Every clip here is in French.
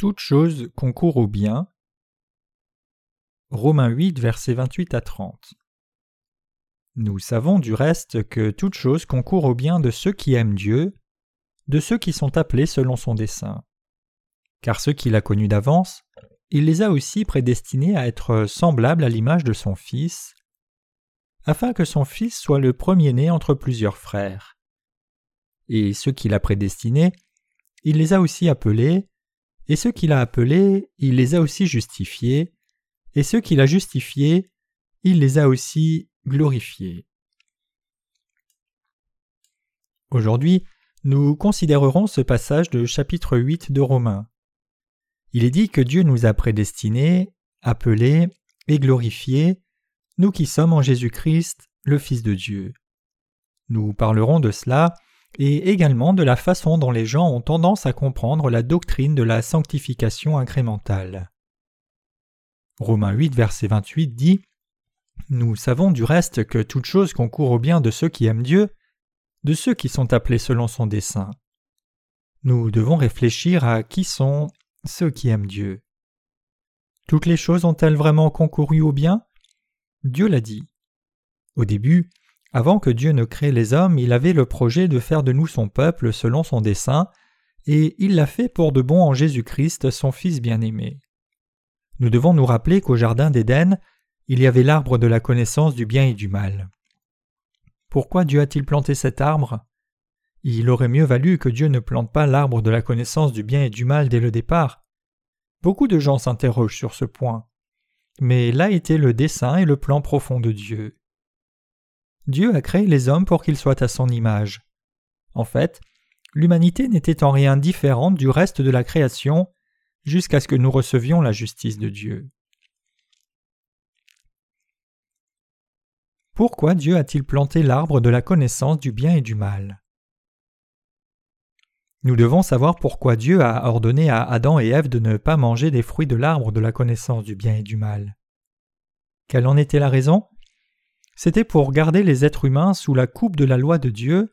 toute chose concourt au bien. Romains 8, versets 28 à 30. Nous savons du reste que toute chose concourt au bien de ceux qui aiment Dieu, de ceux qui sont appelés selon son dessein. Car ceux qu'il a connus d'avance, il les a aussi prédestinés à être semblables à l'image de son Fils, afin que son Fils soit le premier-né entre plusieurs frères. Et ceux qu'il a prédestinés, il les a aussi appelés, et ceux qu'il a appelés, il les a aussi justifiés, et ceux qu'il a justifiés, il les a aussi glorifiés. Aujourd'hui, nous considérerons ce passage de chapitre 8 de Romains. Il est dit que Dieu nous a prédestinés, appelés et glorifiés, nous qui sommes en Jésus-Christ, le Fils de Dieu. Nous parlerons de cela et également de la façon dont les gens ont tendance à comprendre la doctrine de la sanctification incrémentale. Romains 8, verset 28 dit Nous savons du reste que toute chose concourt au bien de ceux qui aiment Dieu, de ceux qui sont appelés selon son dessein. Nous devons réfléchir à qui sont ceux qui aiment Dieu. Toutes les choses ont-elles vraiment concouru au bien? Dieu l'a dit. Au début, avant que Dieu ne crée les hommes, il avait le projet de faire de nous son peuple selon son dessein, et il l'a fait pour de bon en Jésus-Christ, son Fils bien-aimé. Nous devons nous rappeler qu'au Jardin d'Éden, il y avait l'arbre de la connaissance du bien et du mal. Pourquoi Dieu a-t-il planté cet arbre? Il aurait mieux valu que Dieu ne plante pas l'arbre de la connaissance du bien et du mal dès le départ. Beaucoup de gens s'interrogent sur ce point. Mais là était le dessein et le plan profond de Dieu. Dieu a créé les hommes pour qu'ils soient à son image. En fait, l'humanité n'était en rien différente du reste de la création, jusqu'à ce que nous recevions la justice de Dieu. Pourquoi Dieu a-t-il planté l'arbre de la connaissance du bien et du mal? Nous devons savoir pourquoi Dieu a ordonné à Adam et Ève de ne pas manger des fruits de l'arbre de la connaissance du bien et du mal. Quelle en était la raison? C'était pour garder les êtres humains sous la coupe de la loi de Dieu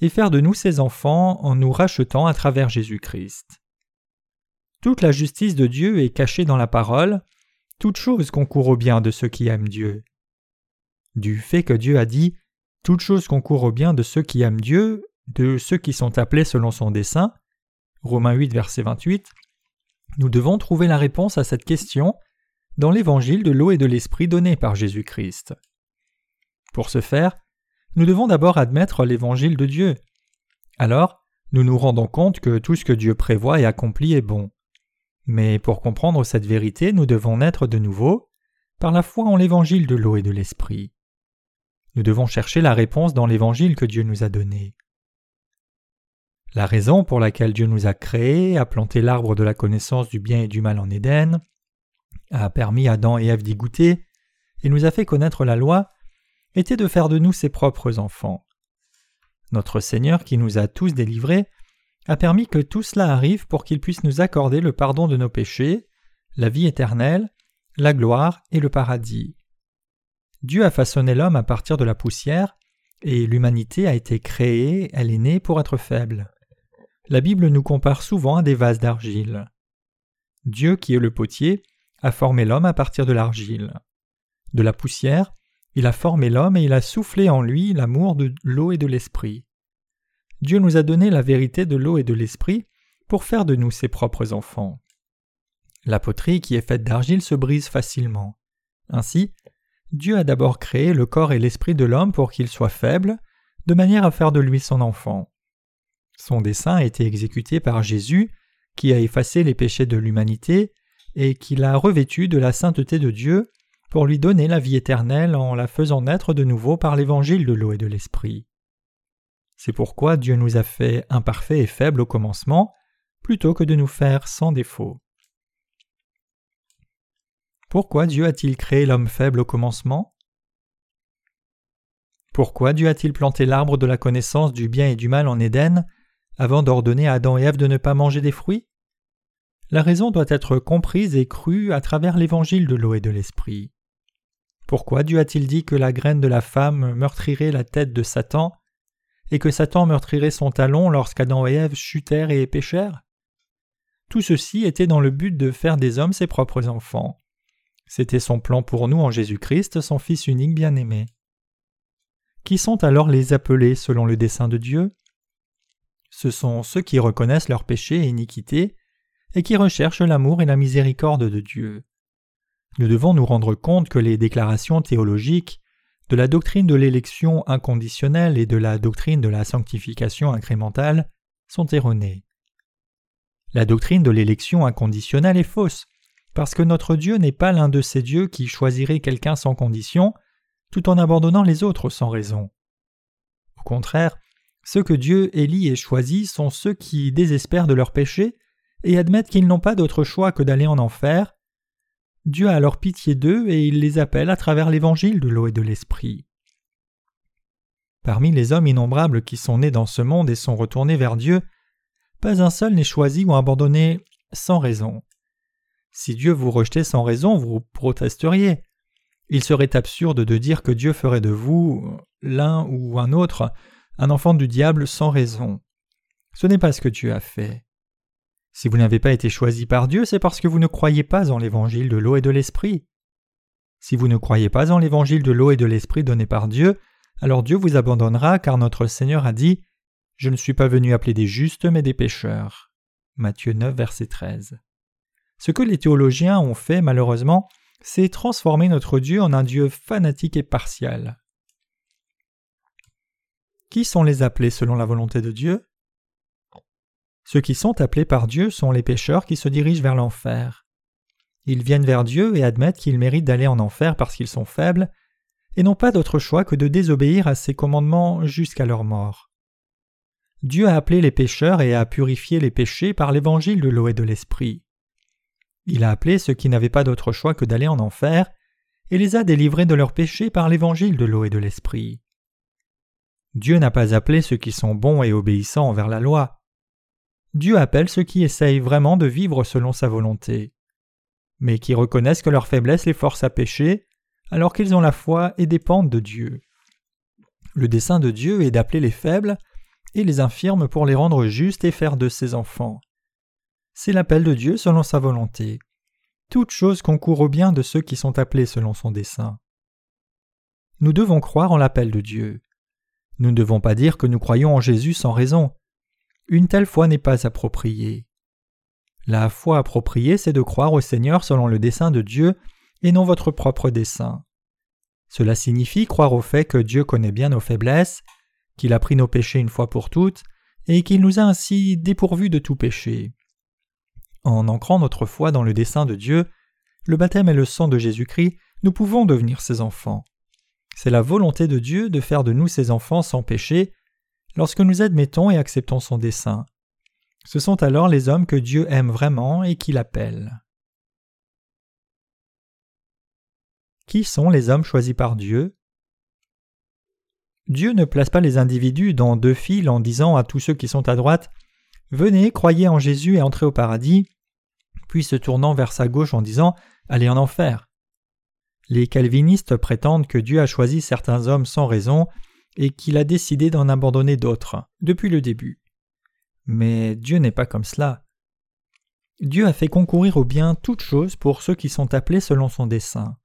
et faire de nous ses enfants en nous rachetant à travers Jésus-Christ. Toute la justice de Dieu est cachée dans la parole, toute chose concourt au bien de ceux qui aiment Dieu. Du fait que Dieu a dit Toute chose concourt au bien de ceux qui aiment Dieu, de ceux qui sont appelés selon son dessein, Romains 8, verset 28, nous devons trouver la réponse à cette question dans l'évangile de l'eau et de l'esprit donné par Jésus-Christ. Pour ce faire, nous devons d'abord admettre l'évangile de Dieu. Alors, nous nous rendons compte que tout ce que Dieu prévoit et accomplit est bon. Mais pour comprendre cette vérité, nous devons naître de nouveau par la foi en l'évangile de l'eau et de l'esprit. Nous devons chercher la réponse dans l'évangile que Dieu nous a donné. La raison pour laquelle Dieu nous a créés, a planté l'arbre de la connaissance du bien et du mal en Éden, a permis à Adam et Ève d'y goûter, et nous a fait connaître la loi, était de faire de nous ses propres enfants. Notre Seigneur qui nous a tous délivrés a permis que tout cela arrive pour qu'il puisse nous accorder le pardon de nos péchés, la vie éternelle, la gloire et le paradis. Dieu a façonné l'homme à partir de la poussière, et l'humanité a été créée, elle est née pour être faible. La Bible nous compare souvent à des vases d'argile. Dieu, qui est le potier, a formé l'homme à partir de l'argile. De la poussière, il a formé l'homme et il a soufflé en lui l'amour de l'eau et de l'esprit. Dieu nous a donné la vérité de l'eau et de l'esprit pour faire de nous ses propres enfants. La poterie qui est faite d'argile se brise facilement. Ainsi, Dieu a d'abord créé le corps et l'esprit de l'homme pour qu'il soit faible, de manière à faire de lui son enfant. Son dessein a été exécuté par Jésus, qui a effacé les péchés de l'humanité, et qui l'a revêtu de la sainteté de Dieu pour lui donner la vie éternelle en la faisant naître de nouveau par l'évangile de l'eau et de l'esprit. C'est pourquoi Dieu nous a fait imparfaits et faibles au commencement, plutôt que de nous faire sans défaut. Pourquoi Dieu a-t-il créé l'homme faible au commencement? Pourquoi Dieu a-t-il planté l'arbre de la connaissance du bien et du mal en Éden avant d'ordonner à Adam et Ève de ne pas manger des fruits? La raison doit être comprise et crue à travers l'évangile de l'eau et de l'esprit. Pourquoi Dieu a-t-il dit que la graine de la femme meurtrirait la tête de Satan et que Satan meurtrirait son talon lorsqu'Adam et Ève chutèrent et péchèrent? Tout ceci était dans le but de faire des hommes ses propres enfants. C'était son plan pour nous en Jésus-Christ, son Fils unique bien-aimé. Qui sont alors les appelés selon le dessein de Dieu? Ce sont ceux qui reconnaissent leurs péchés et iniquités et qui recherchent l'amour et la miséricorde de Dieu. Nous devons nous rendre compte que les déclarations théologiques de la doctrine de l'élection inconditionnelle et de la doctrine de la sanctification incrémentale sont erronées. La doctrine de l'élection inconditionnelle est fausse, parce que notre Dieu n'est pas l'un de ces dieux qui choisirait quelqu'un sans condition, tout en abandonnant les autres sans raison. Au contraire, ceux que Dieu élit et choisit sont ceux qui désespèrent de leur péché et admettent qu'ils n'ont pas d'autre choix que d'aller en enfer. Dieu a alors pitié d'eux et il les appelle à travers l'évangile de l'eau et de l'esprit. Parmi les hommes innombrables qui sont nés dans ce monde et sont retournés vers Dieu, pas un seul n'est choisi ou abandonné sans raison. Si Dieu vous rejetait sans raison, vous protesteriez. Il serait absurde de dire que Dieu ferait de vous, l'un ou un autre, un enfant du diable sans raison. Ce n'est pas ce que Dieu a fait. Si vous n'avez pas été choisi par Dieu, c'est parce que vous ne croyez pas en l'évangile de l'eau et de l'esprit. Si vous ne croyez pas en l'évangile de l'eau et de l'esprit donné par Dieu, alors Dieu vous abandonnera car notre Seigneur a dit Je ne suis pas venu appeler des justes mais des pécheurs. Matthieu 9, verset 13. Ce que les théologiens ont fait, malheureusement, c'est transformer notre Dieu en un Dieu fanatique et partial. Qui sont les appelés selon la volonté de Dieu? Ceux qui sont appelés par Dieu sont les pécheurs qui se dirigent vers l'enfer. Ils viennent vers Dieu et admettent qu'ils méritent d'aller en enfer parce qu'ils sont faibles, et n'ont pas d'autre choix que de désobéir à ses commandements jusqu'à leur mort. Dieu a appelé les pécheurs et a purifié les péchés par l'évangile de l'eau et de l'esprit. Il a appelé ceux qui n'avaient pas d'autre choix que d'aller en enfer, et les a délivrés de leurs péchés par l'évangile de l'eau et de l'esprit. Dieu n'a pas appelé ceux qui sont bons et obéissants envers la loi. Dieu appelle ceux qui essayent vraiment de vivre selon sa volonté, mais qui reconnaissent que leur faiblesse les force à pécher, alors qu'ils ont la foi et dépendent de Dieu. Le dessein de Dieu est d'appeler les faibles et les infirmes pour les rendre justes et faire de ses enfants c'est l'appel de Dieu selon sa volonté. Toute chose concourt au bien de ceux qui sont appelés selon son dessein. Nous devons croire en l'appel de Dieu. Nous ne devons pas dire que nous croyons en Jésus sans raison. Une telle foi n'est pas appropriée. La foi appropriée, c'est de croire au Seigneur selon le dessein de Dieu et non votre propre dessein. Cela signifie croire au fait que Dieu connaît bien nos faiblesses, qu'il a pris nos péchés une fois pour toutes, et qu'il nous a ainsi dépourvus de tout péché. En ancrant notre foi dans le dessein de Dieu, le baptême et le sang de Jésus-Christ, nous pouvons devenir ses enfants. C'est la volonté de Dieu de faire de nous ses enfants sans péché, lorsque nous admettons et acceptons son dessein. Ce sont alors les hommes que Dieu aime vraiment et qu'il appelle. Qui sont les hommes choisis par Dieu? Dieu ne place pas les individus dans deux files en disant à tous ceux qui sont à droite Venez, croyez en Jésus et entrez au paradis, puis se tournant vers sa gauche en disant Allez en enfer. Les calvinistes prétendent que Dieu a choisi certains hommes sans raison et qu'il a décidé d'en abandonner d'autres, depuis le début. Mais Dieu n'est pas comme cela. Dieu a fait concourir au bien toutes choses pour ceux qui sont appelés selon son dessein.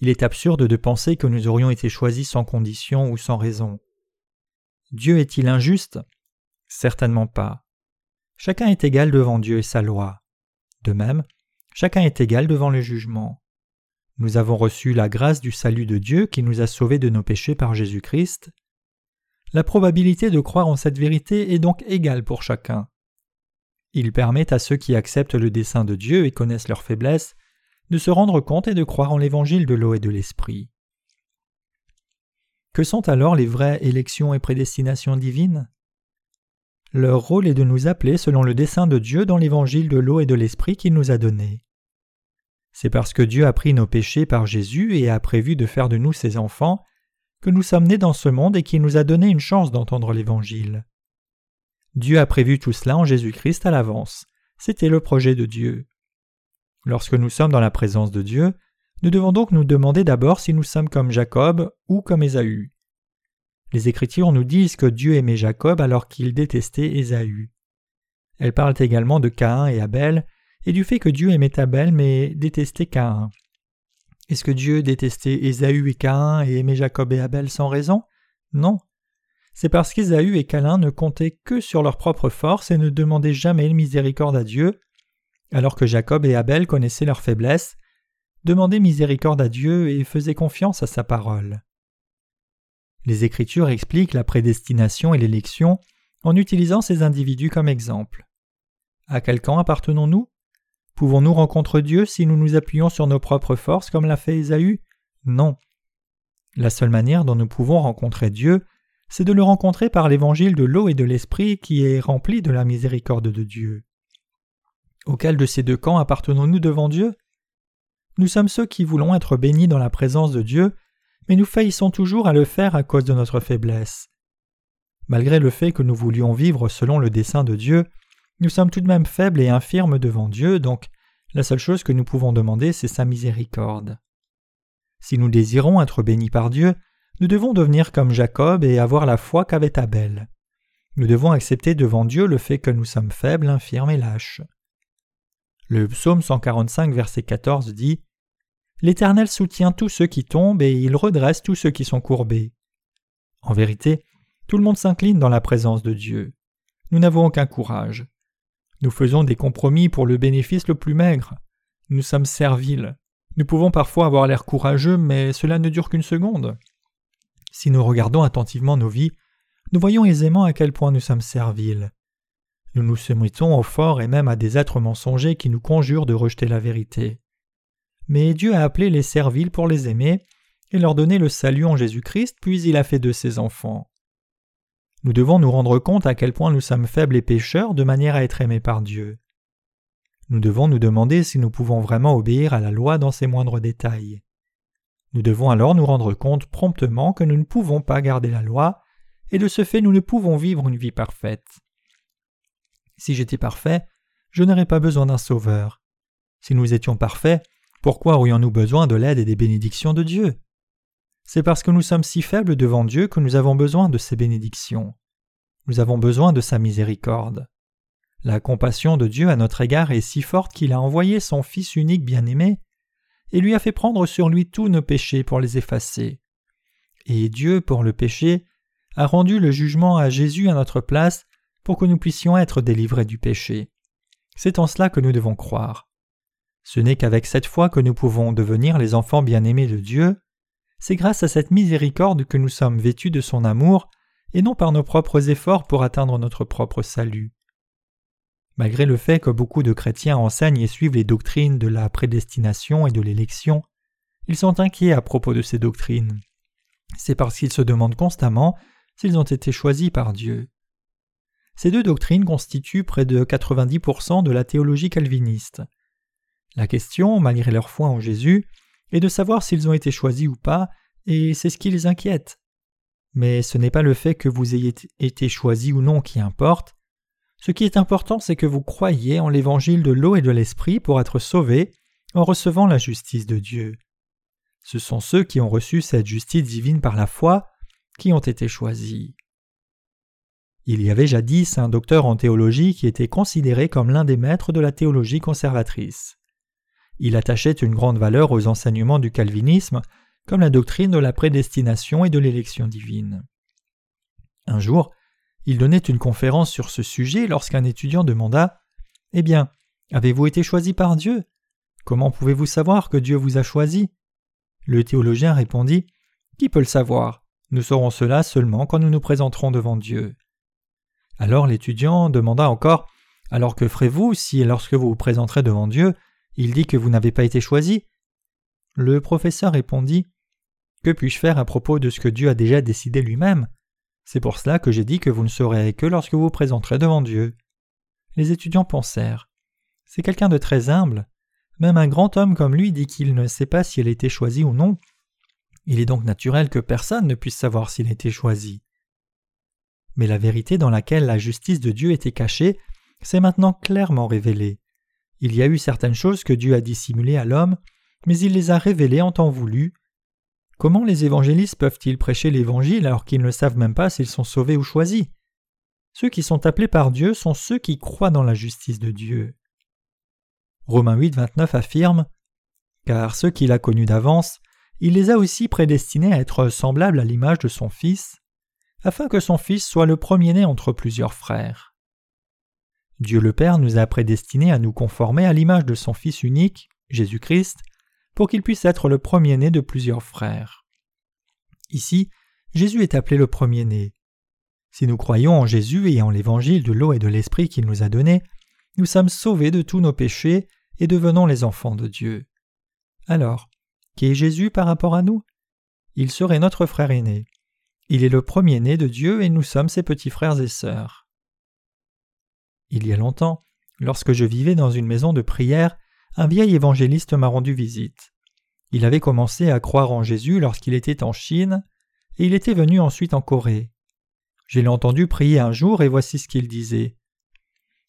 Il est absurde de penser que nous aurions été choisis sans condition ou sans raison. Dieu est-il injuste? Certainement pas. Chacun est égal devant Dieu et sa loi. De même, chacun est égal devant le jugement. Nous avons reçu la grâce du salut de Dieu qui nous a sauvés de nos péchés par Jésus-Christ. La probabilité de croire en cette vérité est donc égale pour chacun. Il permet à ceux qui acceptent le dessein de Dieu et connaissent leurs faiblesses de se rendre compte et de croire en l'évangile de l'eau et de l'esprit. Que sont alors les vraies élections et prédestinations divines? Leur rôle est de nous appeler selon le dessein de Dieu dans l'évangile de l'eau et de l'esprit qu'il nous a donné. C'est parce que Dieu a pris nos péchés par Jésus et a prévu de faire de nous ses enfants que nous sommes nés dans ce monde et qu'il nous a donné une chance d'entendre l'Évangile. Dieu a prévu tout cela en Jésus-Christ à l'avance. C'était le projet de Dieu. Lorsque nous sommes dans la présence de Dieu, nous devons donc nous demander d'abord si nous sommes comme Jacob ou comme Ésaü. Les Écritures nous disent que Dieu aimait Jacob alors qu'il détestait Ésaü. Elles parlent également de Caïn et Abel, et du fait que Dieu aimait Abel mais détestait Caïn. Est-ce que Dieu détestait Ésaü et Caïn et aimait Jacob et Abel sans raison? Non. C'est parce qu'Ésaü et Caïn ne comptaient que sur leur propre force et ne demandaient jamais miséricorde à Dieu, alors que Jacob et Abel connaissaient leur faiblesse, demandaient miséricorde à Dieu et faisaient confiance à sa parole. Les Écritures expliquent la prédestination et l'élection en utilisant ces individus comme exemple. À quel camp appartenons-nous? Pouvons-nous rencontrer Dieu si nous nous appuyons sur nos propres forces comme l'a fait Ésaü? Non. La seule manière dont nous pouvons rencontrer Dieu, c'est de le rencontrer par l'évangile de l'eau et de l'esprit qui est rempli de la miséricorde de Dieu. Auquel de ces deux camps appartenons-nous devant Dieu? Nous sommes ceux qui voulons être bénis dans la présence de Dieu, mais nous faillissons toujours à le faire à cause de notre faiblesse. Malgré le fait que nous voulions vivre selon le dessein de Dieu, nous sommes tout de même faibles et infirmes devant Dieu, donc la seule chose que nous pouvons demander, c'est sa miséricorde. Si nous désirons être bénis par Dieu, nous devons devenir comme Jacob et avoir la foi qu'avait Abel. Nous devons accepter devant Dieu le fait que nous sommes faibles, infirmes et lâches. Le psaume 145, verset 14 dit L'Éternel soutient tous ceux qui tombent et il redresse tous ceux qui sont courbés. En vérité, tout le monde s'incline dans la présence de Dieu. Nous n'avons aucun courage. Nous faisons des compromis pour le bénéfice le plus maigre. Nous sommes serviles. Nous pouvons parfois avoir l'air courageux, mais cela ne dure qu'une seconde. Si nous regardons attentivement nos vies, nous voyons aisément à quel point nous sommes serviles. Nous nous soumettons au fort et même à des êtres mensongers qui nous conjurent de rejeter la vérité. Mais Dieu a appelé les serviles pour les aimer et leur donner le salut en Jésus-Christ, puis il a fait de ses enfants. Nous devons nous rendre compte à quel point nous sommes faibles et pécheurs de manière à être aimés par Dieu. Nous devons nous demander si nous pouvons vraiment obéir à la loi dans ses moindres détails. Nous devons alors nous rendre compte promptement que nous ne pouvons pas garder la loi, et de ce fait nous ne pouvons vivre une vie parfaite. Si j'étais parfait, je n'aurais pas besoin d'un sauveur. Si nous étions parfaits, pourquoi aurions-nous besoin de l'aide et des bénédictions de Dieu? C'est parce que nous sommes si faibles devant Dieu que nous avons besoin de ses bénédictions. Nous avons besoin de sa miséricorde. La compassion de Dieu à notre égard est si forte qu'il a envoyé son Fils unique bien-aimé et lui a fait prendre sur lui tous nos péchés pour les effacer. Et Dieu, pour le péché, a rendu le jugement à Jésus à notre place pour que nous puissions être délivrés du péché. C'est en cela que nous devons croire. Ce n'est qu'avec cette foi que nous pouvons devenir les enfants bien-aimés de Dieu, c'est grâce à cette miséricorde que nous sommes vêtus de son amour, et non par nos propres efforts pour atteindre notre propre salut. Malgré le fait que beaucoup de chrétiens enseignent et suivent les doctrines de la prédestination et de l'élection, ils sont inquiets à propos de ces doctrines. C'est parce qu'ils se demandent constamment s'ils ont été choisis par Dieu. Ces deux doctrines constituent près de 90% de la théologie calviniste. La question, malgré leur foi en Jésus, et de savoir s'ils ont été choisis ou pas, et c'est ce qui les inquiète. Mais ce n'est pas le fait que vous ayez été choisi ou non qui importe. Ce qui est important, c'est que vous croyez en l'évangile de l'eau et de l'esprit pour être sauvés en recevant la justice de Dieu. Ce sont ceux qui ont reçu cette justice divine par la foi qui ont été choisis. Il y avait jadis un docteur en théologie qui était considéré comme l'un des maîtres de la théologie conservatrice. Il attachait une grande valeur aux enseignements du calvinisme, comme la doctrine de la prédestination et de l'élection divine. Un jour, il donnait une conférence sur ce sujet lorsqu'un étudiant demanda Eh bien, avez-vous été choisi par Dieu? Comment pouvez-vous savoir que Dieu vous a choisi? Le théologien répondit Qui peut le savoir? Nous saurons cela seulement quand nous nous présenterons devant Dieu. Alors l'étudiant demanda encore Alors que ferez-vous si, lorsque vous vous présenterez devant Dieu, il dit que vous n'avez pas été choisi. Le professeur répondit Que puis-je faire à propos de ce que Dieu a déjà décidé lui-même? C'est pour cela que j'ai dit que vous ne saurez que lorsque vous vous présenterez devant Dieu. Les étudiants pensèrent C'est quelqu'un de très humble. Même un grand homme comme lui dit qu'il ne sait pas s'il a été choisi ou non. Il est donc naturel que personne ne puisse savoir s'il a été choisi. Mais la vérité dans laquelle la justice de Dieu était cachée s'est maintenant clairement révélée. Il y a eu certaines choses que Dieu a dissimulées à l'homme, mais il les a révélées en temps voulu. Comment les évangélistes peuvent-ils prêcher l'Évangile alors qu'ils ne savent même pas s'ils sont sauvés ou choisis? Ceux qui sont appelés par Dieu sont ceux qui croient dans la justice de Dieu. Romains 8, 29 affirme Car ceux qu'il a connus d'avance, il les a aussi prédestinés à être semblables à l'image de son Fils, afin que son Fils soit le premier-né entre plusieurs frères. Dieu le Père nous a prédestinés à nous conformer à l'image de son Fils unique, Jésus-Christ, pour qu'il puisse être le premier-né de plusieurs frères. Ici, Jésus est appelé le premier-né. Si nous croyons en Jésus et en l'évangile de l'eau et de l'esprit qu'il nous a donné, nous sommes sauvés de tous nos péchés et devenons les enfants de Dieu. Alors, qui est Jésus par rapport à nous? Il serait notre frère aîné. Il est le premier-né de Dieu et nous sommes ses petits frères et sœurs. Il y a longtemps, lorsque je vivais dans une maison de prière, un vieil évangéliste m'a rendu visite. Il avait commencé à croire en Jésus lorsqu'il était en Chine, et il était venu ensuite en Corée. Je l'ai entendu prier un jour et voici ce qu'il disait.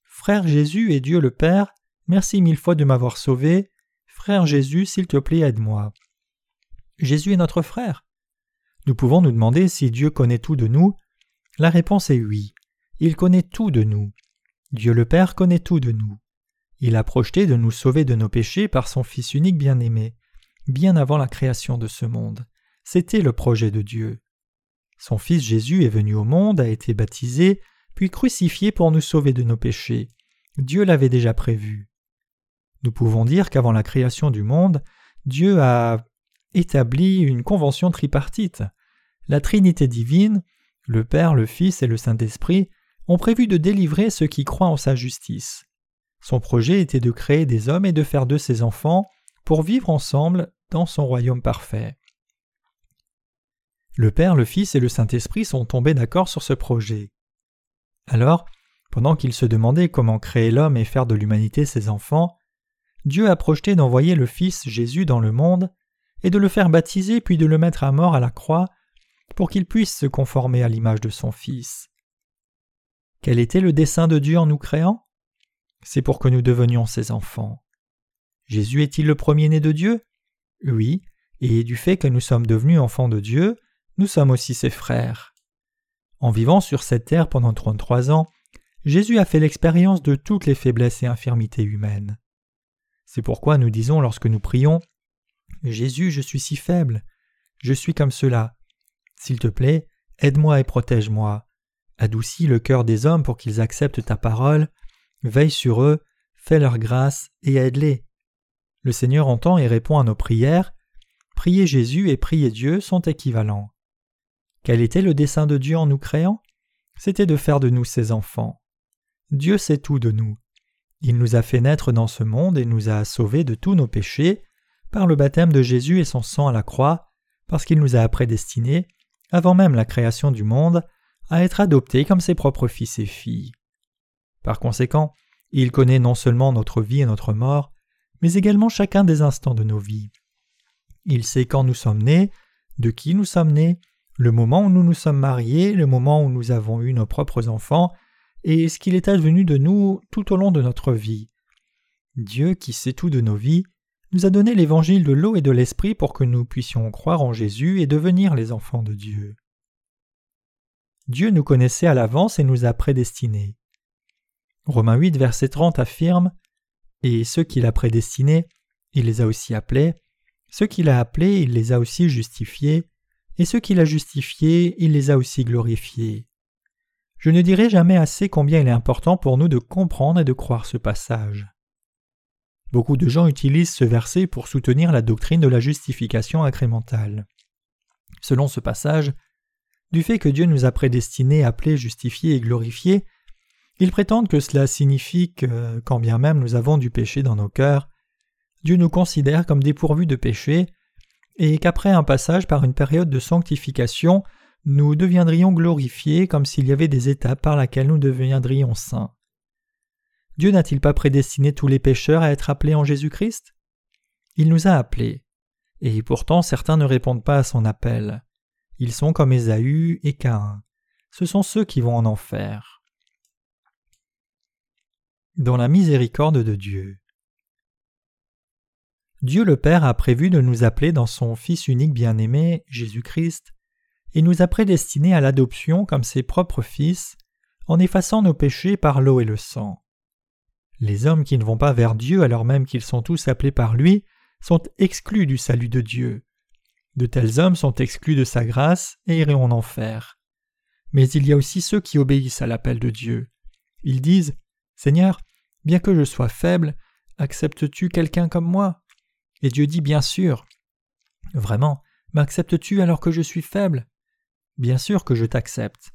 Frère Jésus et Dieu le Père, merci mille fois de m'avoir sauvé. Frère Jésus, s'il te plaît, aide-moi. Jésus est notre frère. Nous pouvons nous demander si Dieu connaît tout de nous? La réponse est oui. Il connaît tout de nous. Dieu le Père connaît tout de nous. Il a projeté de nous sauver de nos péchés par son Fils unique bien-aimé, bien avant la création de ce monde. C'était le projet de Dieu. Son Fils Jésus est venu au monde, a été baptisé, puis crucifié pour nous sauver de nos péchés. Dieu l'avait déjà prévu. Nous pouvons dire qu'avant la création du monde, Dieu a établi une convention tripartite. La Trinité divine, le Père, le Fils et le Saint-Esprit, ont prévu de délivrer ceux qui croient en sa justice. Son projet était de créer des hommes et de faire d'eux ses enfants pour vivre ensemble dans son royaume parfait. Le Père, le Fils et le Saint-Esprit sont tombés d'accord sur ce projet. Alors, pendant qu'ils se demandaient comment créer l'homme et faire de l'humanité ses enfants, Dieu a projeté d'envoyer le Fils Jésus dans le monde et de le faire baptiser puis de le mettre à mort à la croix pour qu'il puisse se conformer à l'image de son Fils. Quel était le dessein de Dieu en nous créant? C'est pour que nous devenions ses enfants. Jésus est-il le premier-né de Dieu? Oui, et du fait que nous sommes devenus enfants de Dieu, nous sommes aussi ses frères. En vivant sur cette terre pendant trente-trois ans, Jésus a fait l'expérience de toutes les faiblesses et infirmités humaines. C'est pourquoi nous disons lorsque nous prions Jésus, je suis si faible, je suis comme cela. S'il te plaît, aide-moi et protège-moi. Adoucis le cœur des hommes pour qu'ils acceptent ta parole, veille sur eux, fais leur grâce et aide-les. Le Seigneur entend et répond à nos prières. Prier Jésus et prier Dieu sont équivalents. Quel était le dessein de Dieu en nous créant? C'était de faire de nous ses enfants. Dieu sait tout de nous. Il nous a fait naître dans ce monde et nous a sauvés de tous nos péchés par le baptême de Jésus et son sang à la croix, parce qu'il nous a prédestinés, avant même la création du monde, à être adoptés comme ses propres fils et filles. Par conséquent, il connaît non seulement notre vie et notre mort, mais également chacun des instants de nos vies. Il sait quand nous sommes nés, de qui nous sommes nés, le moment où nous nous sommes mariés, le moment où nous avons eu nos propres enfants, et ce qu'il est advenu de nous tout au long de notre vie. Dieu, qui sait tout de nos vies, nous a donné l'évangile de l'eau et de l'esprit pour que nous puissions croire en Jésus et devenir les enfants de Dieu. Dieu nous connaissait à l'avance et nous a prédestinés. Romains 8, verset 30 affirme Et ceux qu'il a prédestinés, il les a aussi appelés, ceux qu'il a appelés, il les a aussi justifiés, et ceux qu'il a justifiés, il les a aussi glorifiés. Je ne dirai jamais assez combien il est important pour nous de comprendre et de croire ce passage. Beaucoup de gens utilisent ce verset pour soutenir la doctrine de la justification incrémentale. Selon ce passage, du fait que Dieu nous a prédestinés, appelés, justifiés et glorifiés, ils prétendent que cela signifie que, quand bien même nous avons du péché dans nos cœurs, Dieu nous considère comme dépourvus de péché et qu'après un passage par une période de sanctification, nous deviendrions glorifiés comme s'il y avait des étapes par lesquelles nous deviendrions saints. Dieu n'a-t-il pas prédestiné tous les pécheurs à être appelés en Jésus-Christ? Il nous a appelés, et pourtant certains ne répondent pas à son appel. Ils sont comme Ésaü et Caïn. Ce sont ceux qui vont en enfer. Dans la miséricorde de Dieu. Dieu le Père a prévu de nous appeler dans son Fils unique bien-aimé, Jésus-Christ, et nous a prédestinés à l'adoption comme ses propres fils, en effaçant nos péchés par l'eau et le sang. Les hommes qui ne vont pas vers Dieu alors même qu'ils sont tous appelés par lui sont exclus du salut de Dieu. De tels hommes sont exclus de sa grâce et iront en enfer. Mais il y a aussi ceux qui obéissent à l'appel de Dieu. Ils disent Seigneur, bien que je sois faible, acceptes-tu quelqu'un comme moi? Et Dieu dit Bien sûr. Vraiment, m'acceptes-tu alors que je suis faible? Bien sûr que je t'accepte.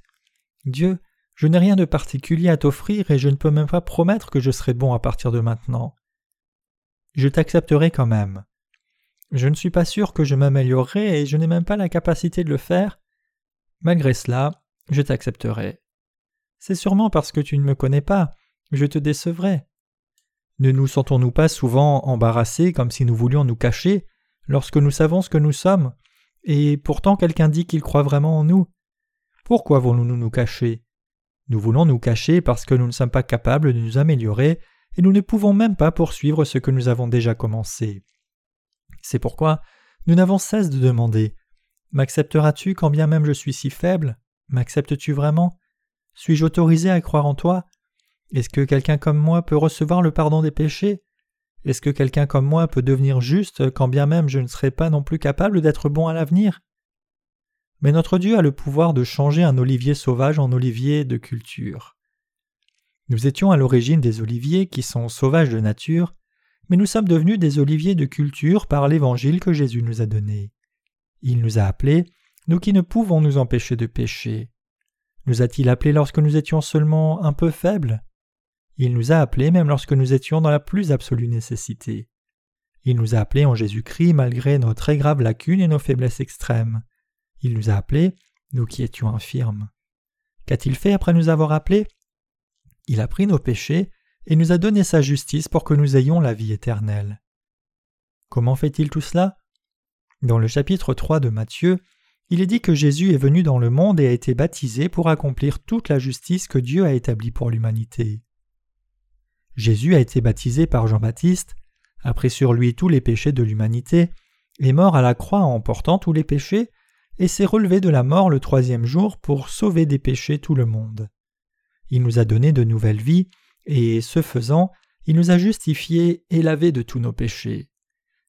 Dieu, je n'ai rien de particulier à t'offrir et je ne peux même pas promettre que je serai bon à partir de maintenant. Je t'accepterai quand même. Je ne suis pas sûr que je m'améliorerai et je n'ai même pas la capacité de le faire. Malgré cela, je t'accepterai. C'est sûrement parce que tu ne me connais pas, je te décevrai. Ne nous sentons-nous pas souvent embarrassés comme si nous voulions nous cacher lorsque nous savons ce que nous sommes, et pourtant quelqu'un dit qu'il croit vraiment en nous Pourquoi voulons-nous nous cacher? Nous voulons nous cacher parce que nous ne sommes pas capables de nous améliorer et nous ne pouvons même pas poursuivre ce que nous avons déjà commencé. C'est pourquoi nous n'avons cesse de demander. M'accepteras-tu quand bien même je suis si faible? M'acceptes-tu vraiment? Suis-je autorisé à croire en toi? Est-ce que quelqu'un comme moi peut recevoir le pardon des péchés? Est-ce que quelqu'un comme moi peut devenir juste quand bien même je ne serai pas non plus capable d'être bon à l'avenir? Mais notre Dieu a le pouvoir de changer un olivier sauvage en olivier de culture. Nous étions à l'origine des oliviers qui sont sauvages de nature, mais nous sommes devenus des oliviers de culture par l'évangile que Jésus nous a donné. Il nous a appelés, nous qui ne pouvons nous empêcher de pécher. Nous a-t-il appelés lorsque nous étions seulement un peu faibles? Il nous a appelés même lorsque nous étions dans la plus absolue nécessité. Il nous a appelés en Jésus-Christ malgré nos très graves lacunes et nos faiblesses extrêmes. Il nous a appelés, nous qui étions infirmes. Qu'a-t-il fait après nous avoir appelés? Il a pris nos péchés et nous a donné sa justice pour que nous ayons la vie éternelle. Comment fait-il tout cela? Dans le chapitre 3 de Matthieu, il est dit que Jésus est venu dans le monde et a été baptisé pour accomplir toute la justice que Dieu a établie pour l'humanité. Jésus a été baptisé par Jean-Baptiste, a pris sur lui tous les péchés de l'humanité, est mort à la croix en portant tous les péchés, et s'est relevé de la mort le troisième jour pour sauver des péchés tout le monde. Il nous a donné de nouvelles vies, et ce faisant, il nous a justifiés et lavés de tous nos péchés.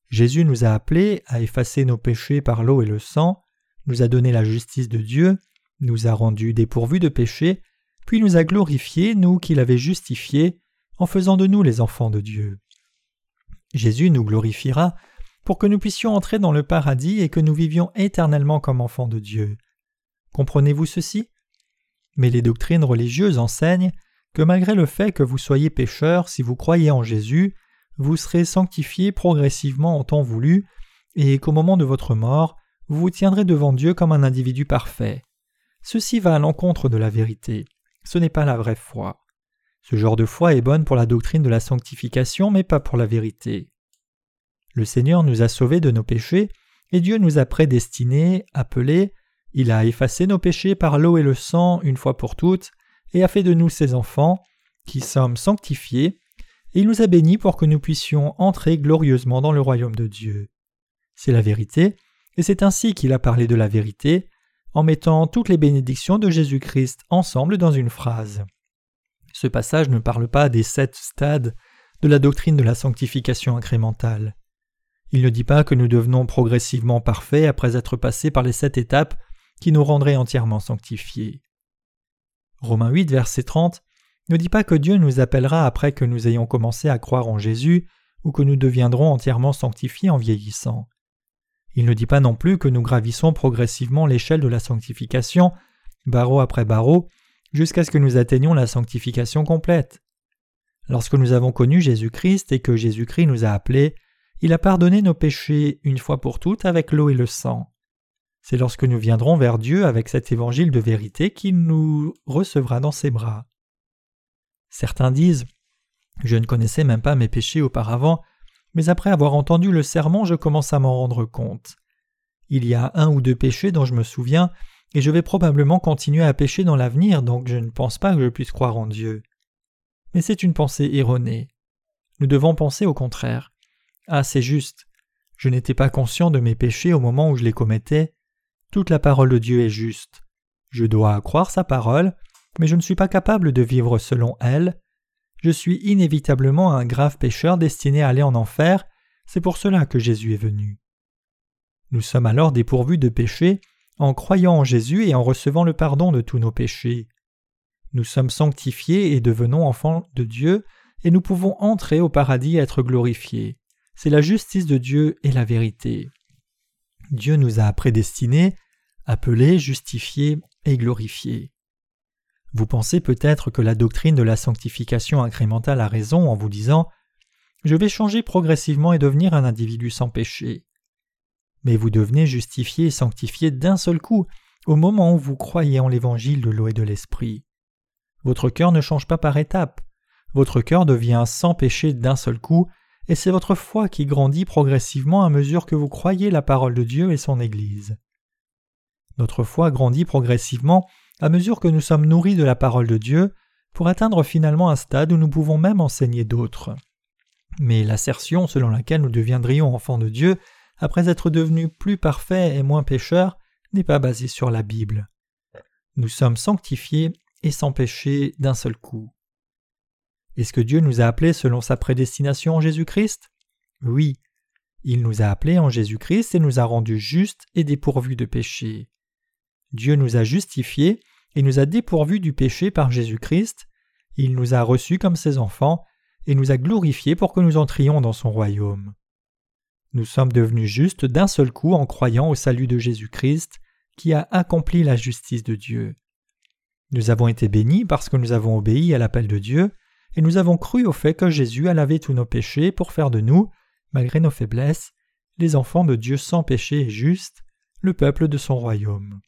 Jésus nous a appelés à effacer nos péchés par l'eau et le sang, nous a donné la justice de Dieu, nous a rendus dépourvus de péché, puis nous a glorifiés, nous qui l'avait justifiés, en faisant de nous les enfants de Dieu. Jésus nous glorifiera pour que nous puissions entrer dans le paradis et que nous vivions éternellement comme enfants de Dieu. Comprenez-vous ceci? Mais les doctrines religieuses enseignent que malgré le fait que vous soyez pécheur, si vous croyez en Jésus, vous serez sanctifié progressivement en temps voulu, et qu'au moment de votre mort, vous vous tiendrez devant Dieu comme un individu parfait. Ceci va à l'encontre de la vérité. Ce n'est pas la vraie foi. Ce genre de foi est bonne pour la doctrine de la sanctification, mais pas pour la vérité. Le Seigneur nous a sauvés de nos péchés, et Dieu nous a prédestinés, appelés, il a effacé nos péchés par l'eau et le sang une fois pour toutes, et a fait de nous ses enfants, qui sommes sanctifiés, et il nous a bénis pour que nous puissions entrer glorieusement dans le royaume de Dieu. C'est la vérité, et c'est ainsi qu'il a parlé de la vérité, en mettant toutes les bénédictions de Jésus-Christ ensemble dans une phrase. Ce passage ne parle pas des sept stades de la doctrine de la sanctification incrémentale. Il ne dit pas que nous devenons progressivement parfaits après être passés par les sept étapes qui nous rendraient entièrement sanctifiés. Romains 8, verset 30 ne dit pas que Dieu nous appellera après que nous ayons commencé à croire en Jésus ou que nous deviendrons entièrement sanctifiés en vieillissant. Il ne dit pas non plus que nous gravissons progressivement l'échelle de la sanctification, barreau après barreau, jusqu'à ce que nous atteignions la sanctification complète. Lorsque nous avons connu Jésus-Christ et que Jésus-Christ nous a appelés, il a pardonné nos péchés une fois pour toutes avec l'eau et le sang. C'est lorsque nous viendrons vers Dieu avec cet évangile de vérité qu'il nous recevra dans ses bras. Certains disent Je ne connaissais même pas mes péchés auparavant, mais après avoir entendu le sermon, je commence à m'en rendre compte. Il y a un ou deux péchés dont je me souviens, et je vais probablement continuer à pécher dans l'avenir, donc je ne pense pas que je puisse croire en Dieu. Mais c'est une pensée erronée. Nous devons penser au contraire. Ah, c'est juste. Je n'étais pas conscient de mes péchés au moment où je les commettais, toute la parole de Dieu est juste. Je dois croire sa parole, mais je ne suis pas capable de vivre selon elles. Je suis inévitablement un grave pécheur destiné à aller en enfer, c'est pour cela que Jésus est venu. Nous sommes alors dépourvus de péché en croyant en Jésus et en recevant le pardon de tous nos péchés. Nous sommes sanctifiés et devenons enfants de Dieu, et nous pouvons entrer au paradis et être glorifiés. C'est la justice de Dieu et la vérité. Dieu nous a prédestinés, appelés, justifiés et glorifiés. Vous pensez peut-être que la doctrine de la sanctification incrémentale a raison en vous disant Je vais changer progressivement et devenir un individu sans péché. Mais vous devenez justifié et sanctifié d'un seul coup au moment où vous croyez en l'évangile de l'eau et de l'esprit. Votre cœur ne change pas par étapes. Votre cœur devient sans péché d'un seul coup, et c'est votre foi qui grandit progressivement à mesure que vous croyez la parole de Dieu et son Église. Notre foi grandit progressivement à mesure que nous sommes nourris de la parole de Dieu pour atteindre finalement un stade où nous pouvons même enseigner d'autres. Mais l'assertion selon laquelle nous deviendrions enfants de Dieu après être devenus plus parfaits et moins pécheurs n'est pas basée sur la Bible. Nous sommes sanctifiés et sans péché d'un seul coup. Est-ce que Dieu nous a appelés selon sa prédestination en Jésus-Christ? Oui. Il nous a appelés en Jésus-Christ et nous a rendus justes et dépourvus de péché. Dieu nous a justifiés et nous a dépourvus du péché par Jésus-Christ. Il nous a reçus comme ses enfants et nous a glorifiés pour que nous entrions dans son royaume. Nous sommes devenus justes d'un seul coup en croyant au salut de Jésus-Christ qui a accompli la justice de Dieu. Nous avons été bénis parce que nous avons obéi à l'appel de Dieu, et nous avons cru au fait que Jésus a lavé tous nos péchés pour faire de nous, malgré nos faiblesses, les enfants de Dieu sans péché et justes, le peuple de son royaume.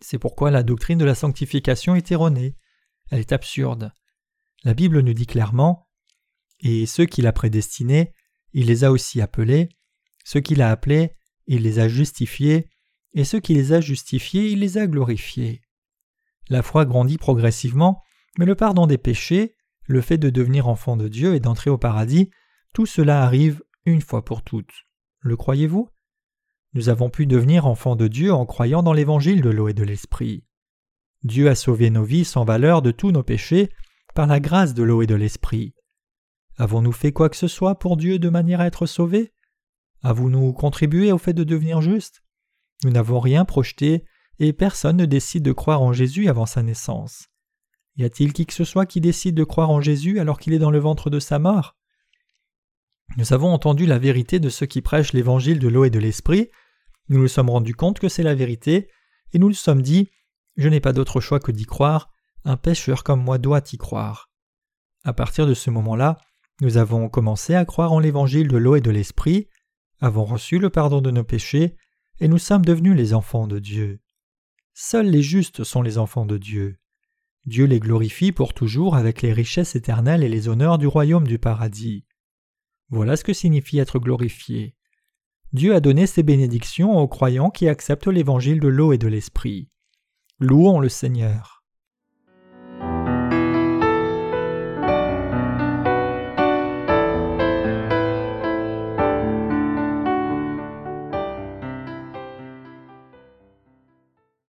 C'est pourquoi la doctrine de la sanctification est erronée, elle est absurde. La Bible nous dit clairement Et ceux qu'il a prédestinés, il les a aussi appelés, ceux qu'il a appelés, il les a justifiés, et ceux qui les a justifiés, il les a glorifiés. La foi grandit progressivement, mais le pardon des péchés, le fait de devenir enfant de Dieu et d'entrer au paradis, tout cela arrive une fois pour toutes. Le croyez-vous? Nous avons pu devenir enfants de Dieu en croyant dans l'évangile de l'eau et de l'esprit. Dieu a sauvé nos vies sans valeur de tous nos péchés par la grâce de l'eau et de l'esprit. Avons-nous fait quoi que ce soit pour Dieu de manière à être sauvés? Avons-nous contribué au fait de devenir justes Nous n'avons rien projeté et personne ne décide de croire en Jésus avant sa naissance. Y a-t-il qui que ce soit qui décide de croire en Jésus alors qu'il est dans le ventre de sa mort Nous avons entendu la vérité de ceux qui prêchent l'évangile de l'eau et de l'esprit, nous nous sommes rendus compte que c'est la vérité, et nous nous sommes dit Je n'ai pas d'autre choix que d'y croire, un pécheur comme moi doit y croire. À partir de ce moment-là, nous avons commencé à croire en l'évangile de l'eau et de l'esprit, avons reçu le pardon de nos péchés, et nous sommes devenus les enfants de Dieu. Seuls les justes sont les enfants de Dieu. Dieu les glorifie pour toujours avec les richesses éternelles et les honneurs du royaume du paradis. Voilà ce que signifie être glorifié. Dieu a donné ses bénédictions aux croyants qui acceptent l'évangile de l'eau et de l'esprit. Louons le Seigneur.